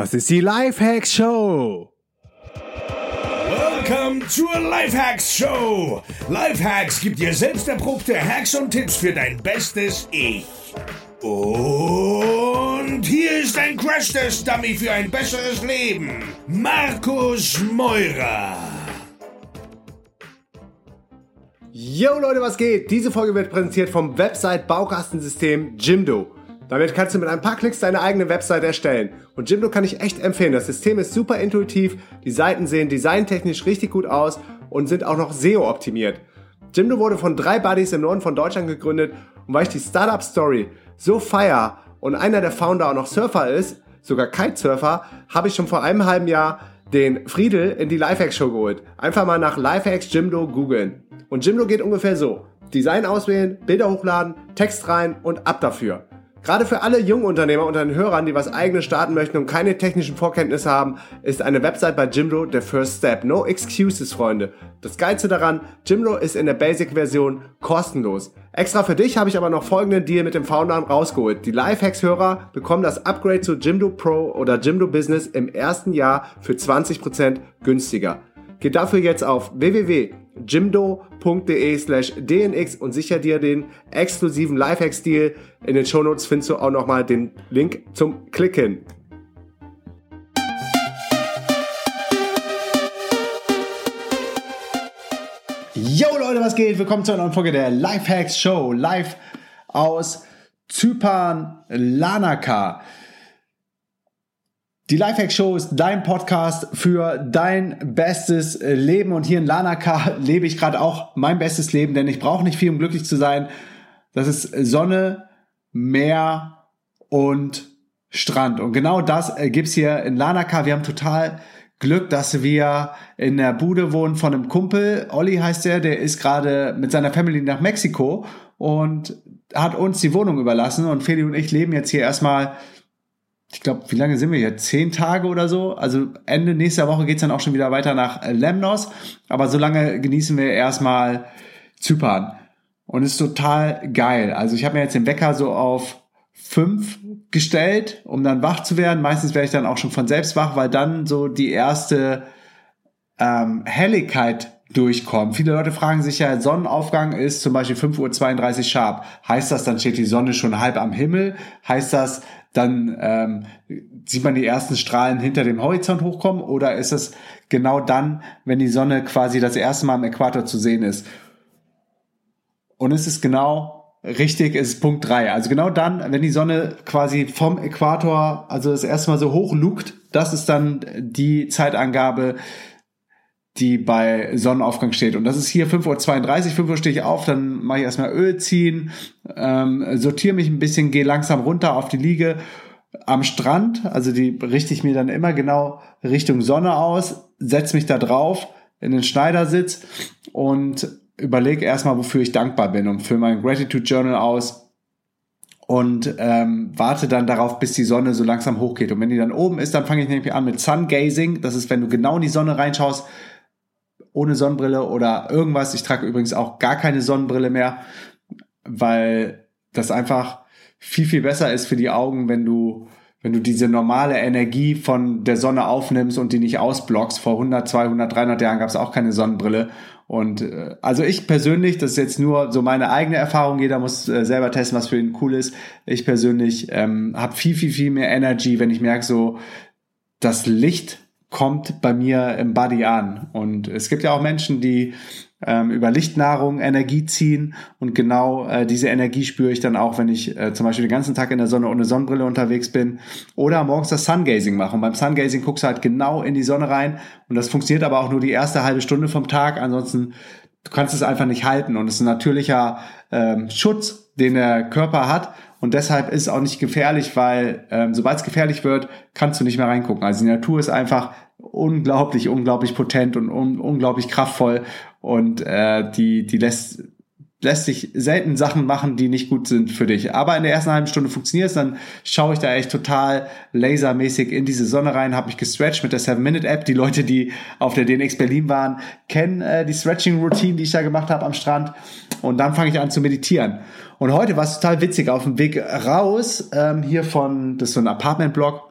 Das ist die Lifehacks Show. Welcome zur Lifehacks Show. Lifehacks gibt dir selbst erprobte Hacks und Tipps für dein bestes Ich. Und hier ist ein Crash-Test-Dummy für ein besseres Leben. Markus Meurer. Yo Leute, was geht? Diese Folge wird präsentiert vom Website-Baukastensystem Jimdo. Damit kannst du mit ein paar Klicks deine eigene Website erstellen. Und Jimdo kann ich echt empfehlen. Das System ist super intuitiv, die Seiten sehen designtechnisch richtig gut aus und sind auch noch SEO optimiert. Jimdo wurde von drei Buddies im Norden von Deutschland gegründet und weil ich die Startup Story so feier und einer der Founder auch noch Surfer ist, sogar Kitesurfer, habe ich schon vor einem halben Jahr den Friedel in die Lifehacks Show geholt. Einfach mal nach Lifehacks Jimdo googeln. Und Jimdo geht ungefähr so. Design auswählen, Bilder hochladen, Text rein und ab dafür. Gerade für alle jungen Unternehmer unter den Hörern, die was eigenes starten möchten und keine technischen Vorkenntnisse haben, ist eine Website bei Jimdo der First Step. No excuses, Freunde. Das Geilste daran, Jimdo ist in der Basic-Version kostenlos. Extra für dich habe ich aber noch folgenden Deal mit dem Founder rausgeholt. Die Lifehacks-Hörer bekommen das Upgrade zu Jimdo Pro oder Jimdo Business im ersten Jahr für 20% günstiger. Geht dafür jetzt auf www.jimdo.de slash dnx und sicher dir den exklusiven Lifehack-Stil. In den Shownotes findest du auch nochmal den Link zum Klicken. Yo Leute, was geht? Willkommen zu einer neuen Folge der Lifehacks Show. Live aus Zypern, Lanaka. Die Lifehack Show ist dein Podcast für dein bestes Leben und hier in Lanaka lebe ich gerade auch mein bestes Leben, denn ich brauche nicht viel, um glücklich zu sein. Das ist Sonne, Meer und Strand. Und genau das gibt's hier in Lanaka. Wir haben total Glück, dass wir in der Bude wohnen von einem Kumpel. Olli heißt er, der ist gerade mit seiner Family nach Mexiko und hat uns die Wohnung überlassen. Und Feli und ich leben jetzt hier erstmal ich glaube, wie lange sind wir hier? Zehn Tage oder so. Also Ende nächster Woche geht's dann auch schon wieder weiter nach Lemnos. Aber so lange genießen wir erstmal Zypern. Und ist total geil. Also ich habe mir jetzt den Wecker so auf fünf gestellt, um dann wach zu werden. Meistens werde ich dann auch schon von selbst wach, weil dann so die erste ähm, Helligkeit durchkommt. Viele Leute fragen sich ja, Sonnenaufgang ist zum Beispiel 5.32 Uhr sharp. Heißt das, dann steht die Sonne schon halb am Himmel? Heißt das, dann ähm, sieht man die ersten Strahlen hinter dem Horizont hochkommen oder ist es genau dann, wenn die Sonne quasi das erste Mal am Äquator zu sehen ist? Und es ist genau richtig, es ist Punkt drei. Also genau dann, wenn die Sonne quasi vom Äquator, also das erste Mal so hoch lugt, das ist dann die Zeitangabe, die bei Sonnenaufgang steht. Und das ist hier 5.32 Uhr, 5 Uhr stehe ich auf, dann mache ich erstmal Öl ziehen, ähm, sortiere mich ein bisschen, gehe langsam runter auf die Liege am Strand, also die richte ich mir dann immer genau Richtung Sonne aus, setze mich da drauf in den Schneidersitz und überlege erstmal, wofür ich dankbar bin und fülle mein Gratitude Journal aus und ähm, warte dann darauf, bis die Sonne so langsam hochgeht. Und wenn die dann oben ist, dann fange ich nämlich an mit Sun Gazing. Das ist, wenn du genau in die Sonne reinschaust, ohne Sonnenbrille oder irgendwas. Ich trage übrigens auch gar keine Sonnenbrille mehr, weil das einfach viel, viel besser ist für die Augen, wenn du, wenn du diese normale Energie von der Sonne aufnimmst und die nicht ausblockst. Vor 100, 200, 300 Jahren gab es auch keine Sonnenbrille. Und äh, also ich persönlich, das ist jetzt nur so meine eigene Erfahrung, jeder muss äh, selber testen, was für ihn cool ist. Ich persönlich ähm, habe viel, viel, viel mehr Energy, wenn ich merke, so das Licht kommt bei mir im Body an. Und es gibt ja auch Menschen, die ähm, über Lichtnahrung Energie ziehen und genau äh, diese Energie spüre ich dann auch, wenn ich äh, zum Beispiel den ganzen Tag in der Sonne ohne Sonnenbrille unterwegs bin oder morgens das Sungazing mache. Und beim Sungazing guckst du halt genau in die Sonne rein und das funktioniert aber auch nur die erste halbe Stunde vom Tag. Ansonsten du kannst es einfach nicht halten und es ist ein natürlicher ähm, Schutz, den der Körper hat und deshalb ist es auch nicht gefährlich, weil ähm, sobald es gefährlich wird, kannst du nicht mehr reingucken. Also die Natur ist einfach unglaublich, unglaublich potent und un unglaublich kraftvoll und äh, die, die lässt lässt sich selten Sachen machen, die nicht gut sind für dich. Aber in der ersten halben Stunde funktioniert es, dann schaue ich da echt total lasermäßig in diese Sonne rein, habe mich gestretched mit der 7-Minute-App. Die Leute, die auf der DNX Berlin waren, kennen äh, die Stretching-Routine, die ich da gemacht habe am Strand. Und dann fange ich an zu meditieren. Und heute war es total witzig, auf dem Weg raus, ähm, hier von, das ist so ein Apartment-Block,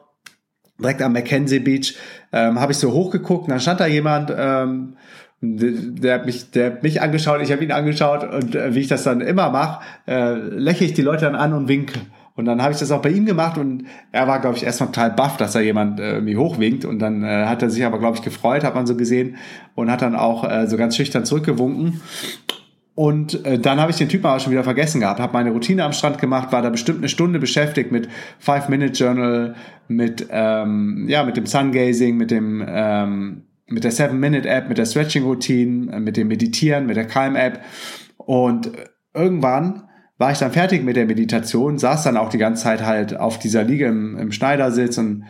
direkt am Mackenzie Beach, ähm, habe ich so hochgeguckt und dann stand da jemand, ähm, der hat mich, der hat mich angeschaut, ich habe ihn angeschaut und äh, wie ich das dann immer mache, äh, lächle ich die Leute dann an und winke. Und dann habe ich das auch bei ihm gemacht und er war, glaube ich, erstmal total baff, dass da jemand äh, irgendwie hochwinkt. Und dann äh, hat er sich aber, glaube ich, gefreut, hat man so gesehen und hat dann auch äh, so ganz schüchtern zurückgewunken. Und äh, dann habe ich den Typen aber schon wieder vergessen gehabt, habe meine Routine am Strand gemacht, war da bestimmt eine Stunde beschäftigt mit Five-Minute-Journal, mit, ähm, ja, mit dem Sungazing, mit dem ähm, mit der Seven-Minute-App, mit der Stretching-Routine, äh, mit dem Meditieren, mit der Calm-App. Und irgendwann war ich dann fertig mit der Meditation, saß dann auch die ganze Zeit halt auf dieser Liege im, im Schneidersitz und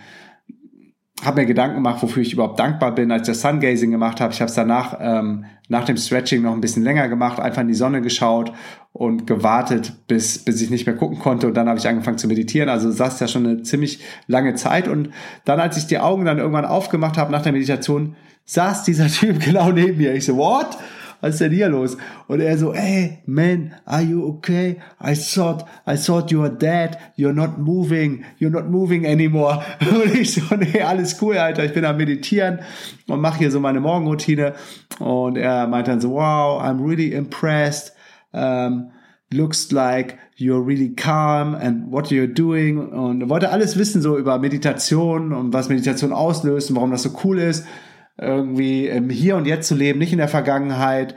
habe mir Gedanken gemacht, wofür ich überhaupt dankbar bin, als ich das Sungazing gemacht habe. Ich habe es danach ähm, nach dem Stretching noch ein bisschen länger gemacht, einfach in die Sonne geschaut und gewartet, bis, bis ich nicht mehr gucken konnte. Und dann habe ich angefangen zu meditieren. Also saß ja schon eine ziemlich lange Zeit. Und dann, als ich die Augen dann irgendwann aufgemacht habe nach der Meditation, saß dieser Typ genau neben mir. Ich so, what? Was ist denn hier los? Und er so, hey, man, are you okay? I thought, I thought you were dead. You're not moving. You're not moving anymore. Und ich so, nee, alles cool, Alter. Ich bin am Meditieren und mache hier so meine Morgenroutine. Und er meinte dann so, wow, I'm really impressed. Um, looks like you're really calm and what you're doing. Und er wollte alles wissen so über Meditation und was Meditation auslöst und warum das so cool ist irgendwie im Hier und Jetzt zu leben, nicht in der Vergangenheit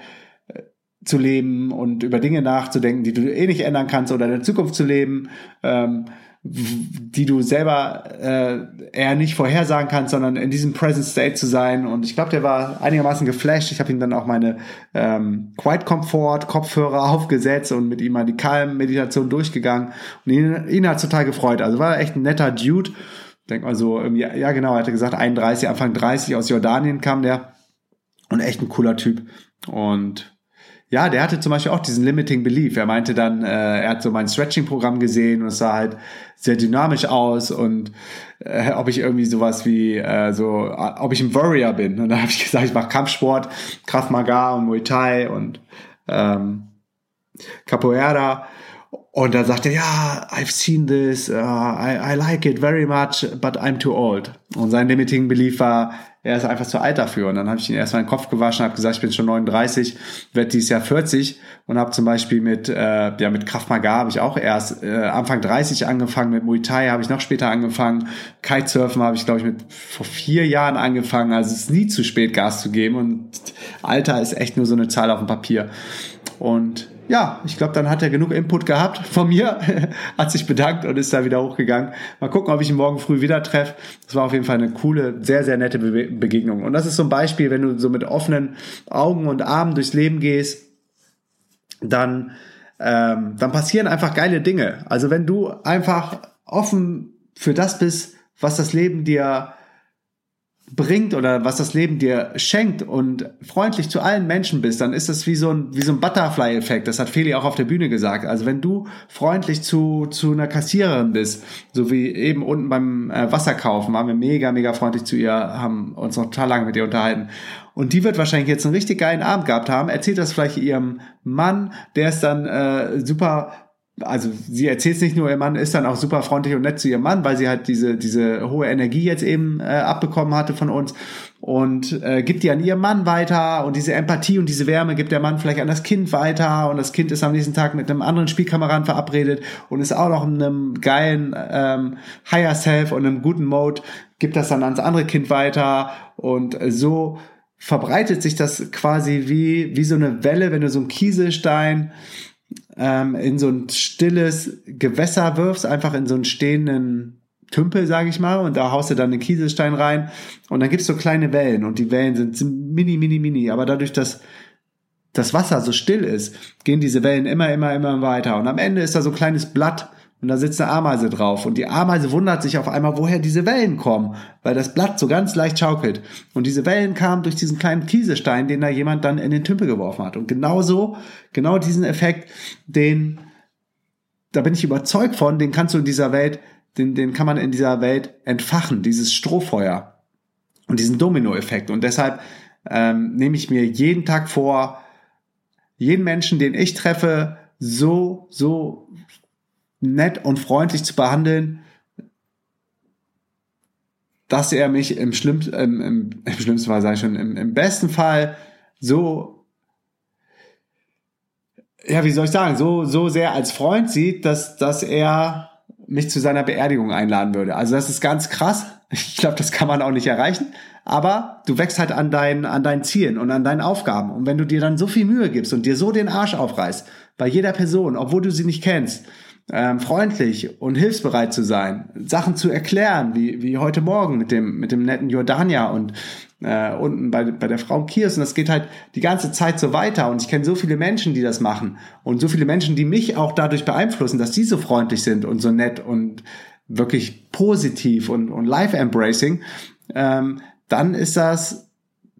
äh, zu leben und über Dinge nachzudenken, die du eh nicht ändern kannst oder in der Zukunft zu leben, ähm, die du selber äh, eher nicht vorhersagen kannst, sondern in diesem Present State zu sein. Und ich glaube, der war einigermaßen geflasht. Ich habe ihm dann auch meine ähm, Quiet Comfort Kopfhörer aufgesetzt und mit ihm mal die Calm-Meditation durchgegangen. Und ihn, ihn hat total gefreut. Also war echt ein netter Dude. Denk mal so, irgendwie, ja genau, er hatte gesagt, 31, Anfang 30 aus Jordanien kam der und echt ein cooler Typ. Und ja, der hatte zum Beispiel auch diesen Limiting Belief. Er meinte dann, äh, er hat so mein Stretching-Programm gesehen und es sah halt sehr dynamisch aus und äh, ob ich irgendwie sowas wie äh, so, ob ich ein Warrior bin. Und dann habe ich gesagt, ich mache Kampfsport, Kraft Maga und Muay Thai und ähm, Capoeira. Und dann sagt er, ja, I've seen this, uh, I, I like it very much, but I'm too old. Und sein limiting belief war, er ist einfach zu alt dafür. Und dann habe ich ihn erstmal den Kopf gewaschen, habe gesagt, ich bin schon 39, werde dieses Jahr 40 und habe zum Beispiel mit äh, ja mit Kraft Maga habe ich auch erst äh, Anfang 30 angefangen, mit Muay Thai habe ich noch später angefangen, Kitesurfen habe ich glaube ich mit vor vier Jahren angefangen. Also es ist nie zu spät Gas zu geben und Alter ist echt nur so eine Zahl auf dem Papier. Und ja, ich glaube, dann hat er genug Input gehabt von mir, hat sich bedankt und ist da wieder hochgegangen. Mal gucken, ob ich ihn morgen früh wieder treffe. Das war auf jeden Fall eine coole, sehr, sehr nette Be Begegnung. Und das ist so ein Beispiel, wenn du so mit offenen Augen und Armen durchs Leben gehst, dann, ähm, dann passieren einfach geile Dinge. Also wenn du einfach offen für das bist, was das Leben dir bringt oder was das Leben dir schenkt und freundlich zu allen Menschen bist, dann ist das wie so ein, wie so ein Butterfly-Effekt. Das hat Feli auch auf der Bühne gesagt. Also wenn du freundlich zu, zu einer Kassiererin bist, so wie eben unten beim äh, Wasserkaufen, waren wir mega, mega freundlich zu ihr, haben uns noch total lange mit ihr unterhalten. Und die wird wahrscheinlich jetzt einen richtig geilen Abend gehabt haben, erzählt das vielleicht ihrem Mann, der ist dann äh, super also sie erzählt es nicht nur, ihr Mann ist dann auch super freundlich und nett zu ihrem Mann, weil sie halt diese, diese hohe Energie jetzt eben äh, abbekommen hatte von uns und äh, gibt die an ihren Mann weiter und diese Empathie und diese Wärme gibt der Mann vielleicht an das Kind weiter und das Kind ist am nächsten Tag mit einem anderen Spielkameraden verabredet und ist auch noch in einem geilen ähm, Higher Self und einem guten Mode, gibt das dann ans andere Kind weiter und äh, so verbreitet sich das quasi wie, wie so eine Welle, wenn du so einen Kieselstein ähm, in so ein stilles Gewässer wirfst, einfach in so einen stehenden Tümpel, sage ich mal, und da haust du dann den Kieselstein rein. Und dann gibt's so kleine Wellen und die Wellen sind mini, mini, mini, aber dadurch, dass das Wasser so still ist, gehen diese Wellen immer, immer, immer weiter. Und am Ende ist da so ein kleines Blatt und da sitzt eine Ameise drauf und die Ameise wundert sich auf einmal, woher diese Wellen kommen, weil das Blatt so ganz leicht schaukelt. Und diese Wellen kamen durch diesen kleinen Kieselstein, den da jemand dann in den Tümpel geworfen hat. Und genauso, genau diesen Effekt, den, da bin ich überzeugt von, den kannst du in dieser Welt, den, den kann man in dieser Welt entfachen, dieses Strohfeuer und diesen Dominoeffekt. Und deshalb ähm, nehme ich mir jeden Tag vor, jeden Menschen, den ich treffe, so, so nett und freundlich zu behandeln, dass er mich im, schlimm, im, im, im schlimmsten Fall, sage ich schon, im, im besten Fall so, ja, wie soll ich sagen, so, so sehr als Freund sieht, dass, dass er mich zu seiner Beerdigung einladen würde. Also das ist ganz krass. Ich glaube, das kann man auch nicht erreichen. Aber du wächst halt an deinen, an deinen Zielen und an deinen Aufgaben. Und wenn du dir dann so viel Mühe gibst und dir so den Arsch aufreißt, bei jeder Person, obwohl du sie nicht kennst, ähm, freundlich und hilfsbereit zu sein, Sachen zu erklären, wie, wie heute Morgen mit dem, mit dem netten Jordania und äh, unten bei, bei der Frau Kiers. Und das geht halt die ganze Zeit so weiter. Und ich kenne so viele Menschen, die das machen. Und so viele Menschen, die mich auch dadurch beeinflussen, dass die so freundlich sind und so nett und wirklich positiv und, und life-embracing. Ähm, dann ist das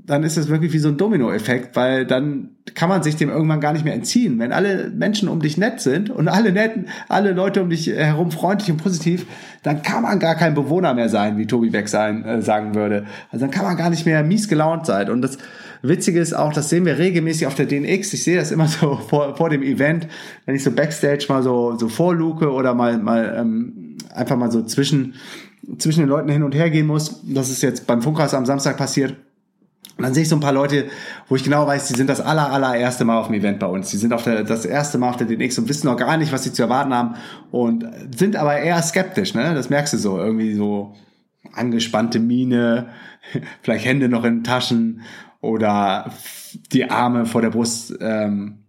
dann ist es wirklich wie so ein Dominoeffekt, weil dann kann man sich dem irgendwann gar nicht mehr entziehen. Wenn alle Menschen um dich nett sind und alle netten, alle Leute um dich herum freundlich und positiv, dann kann man gar kein Bewohner mehr sein, wie Tobi Beck sein, äh, sagen würde. Also dann kann man gar nicht mehr mies gelaunt sein. Und das Witzige ist auch, das sehen wir regelmäßig auf der DNX. Ich sehe das immer so vor, vor dem Event, wenn ich so Backstage mal so, so vorluke oder mal, mal ähm, einfach mal so zwischen, zwischen den Leuten hin und her gehen muss. Das ist jetzt beim Funkhaus am Samstag passiert und dann sehe ich so ein paar Leute, wo ich genau weiß, die sind das aller, allererste Mal auf dem Event bei uns. Die sind auf der, das erste Mal auf der DNX und wissen noch gar nicht, was sie zu erwarten haben und sind aber eher skeptisch, ne? Das merkst du so. Irgendwie so angespannte Miene, vielleicht Hände noch in Taschen oder die Arme vor der Brust, ähm,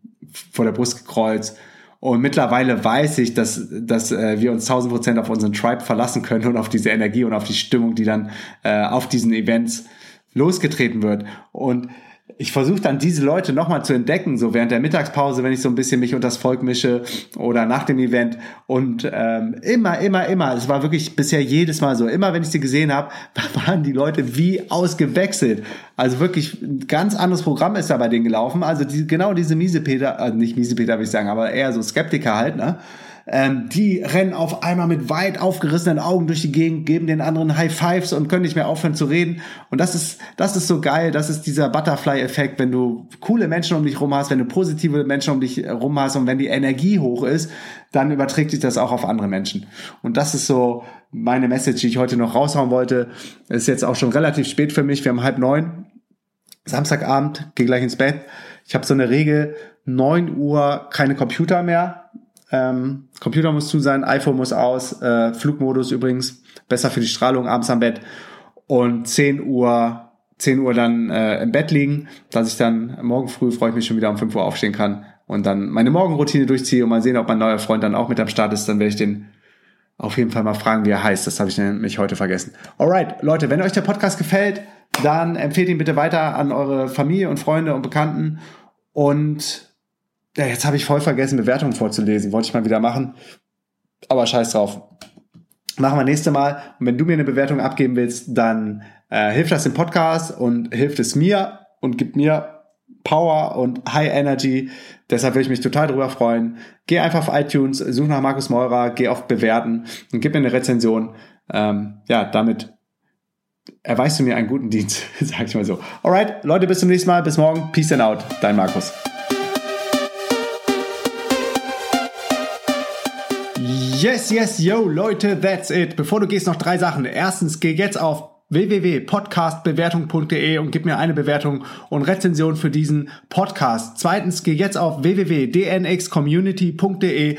vor der Brust gekreuzt. Und mittlerweile weiß ich, dass, dass äh, wir uns 1000 Prozent auf unseren Tribe verlassen können und auf diese Energie und auf die Stimmung, die dann äh, auf diesen Events losgetreten wird. Und ich versuche dann diese Leute nochmal zu entdecken, so während der Mittagspause, wenn ich so ein bisschen mich unter das Volk mische oder nach dem Event. Und ähm, immer, immer, immer, es war wirklich bisher jedes Mal so, immer wenn ich sie gesehen habe, waren die Leute wie ausgewechselt. Also wirklich ein ganz anderes Programm ist da bei denen gelaufen. Also die, genau diese Miesepeter, also nicht Miesepeter will ich sagen, aber eher so Skeptiker halt, ne? Ähm, die rennen auf einmal mit weit aufgerissenen Augen durch die Gegend, geben den anderen High Fives und können nicht mehr aufhören zu reden. Und das ist, das ist so geil. Das ist dieser Butterfly-Effekt, wenn du coole Menschen um dich rum hast, wenn du positive Menschen um dich rum hast und wenn die Energie hoch ist, dann überträgt sich das auch auf andere Menschen. Und das ist so meine Message, die ich heute noch raushauen wollte. ist jetzt auch schon relativ spät für mich. Wir haben halb neun. Samstagabend, gehe gleich ins Bett. Ich habe so eine Regel, neun Uhr keine Computer mehr ähm, Computer muss zu sein, iPhone muss aus, äh, Flugmodus übrigens, besser für die Strahlung abends am Bett. Und 10 Uhr, 10 Uhr dann äh, im Bett liegen, dass ich dann morgen früh freue ich mich schon wieder um 5 Uhr aufstehen kann und dann meine Morgenroutine durchziehe und mal sehen, ob mein neuer Freund dann auch mit am Start ist. Dann werde ich den auf jeden Fall mal fragen, wie er heißt. Das habe ich nämlich heute vergessen. Alright, Leute, wenn euch der Podcast gefällt, dann empfehlt ihn bitte weiter an eure Familie und Freunde und Bekannten und ja, jetzt habe ich voll vergessen, Bewertungen vorzulesen. Wollte ich mal wieder machen. Aber scheiß drauf. Machen wir nächste Mal. Und wenn du mir eine Bewertung abgeben willst, dann äh, hilft das dem Podcast und hilft es mir und gibt mir Power und High Energy. Deshalb würde ich mich total darüber freuen. Geh einfach auf iTunes, such nach Markus Meurer, geh auf Bewerten und gib mir eine Rezension. Ähm, ja, damit erweist du mir einen guten Dienst, sag ich mal so. Alright, Leute, bis zum nächsten Mal. Bis morgen. Peace and out. Dein Markus. Yes, yes, yo, Leute, that's it. Bevor du gehst, noch drei Sachen. Erstens, geh jetzt auf www.podcastbewertung.de und gib mir eine Bewertung und Rezension für diesen Podcast. Zweitens, geh jetzt auf www.dnxcommunity.de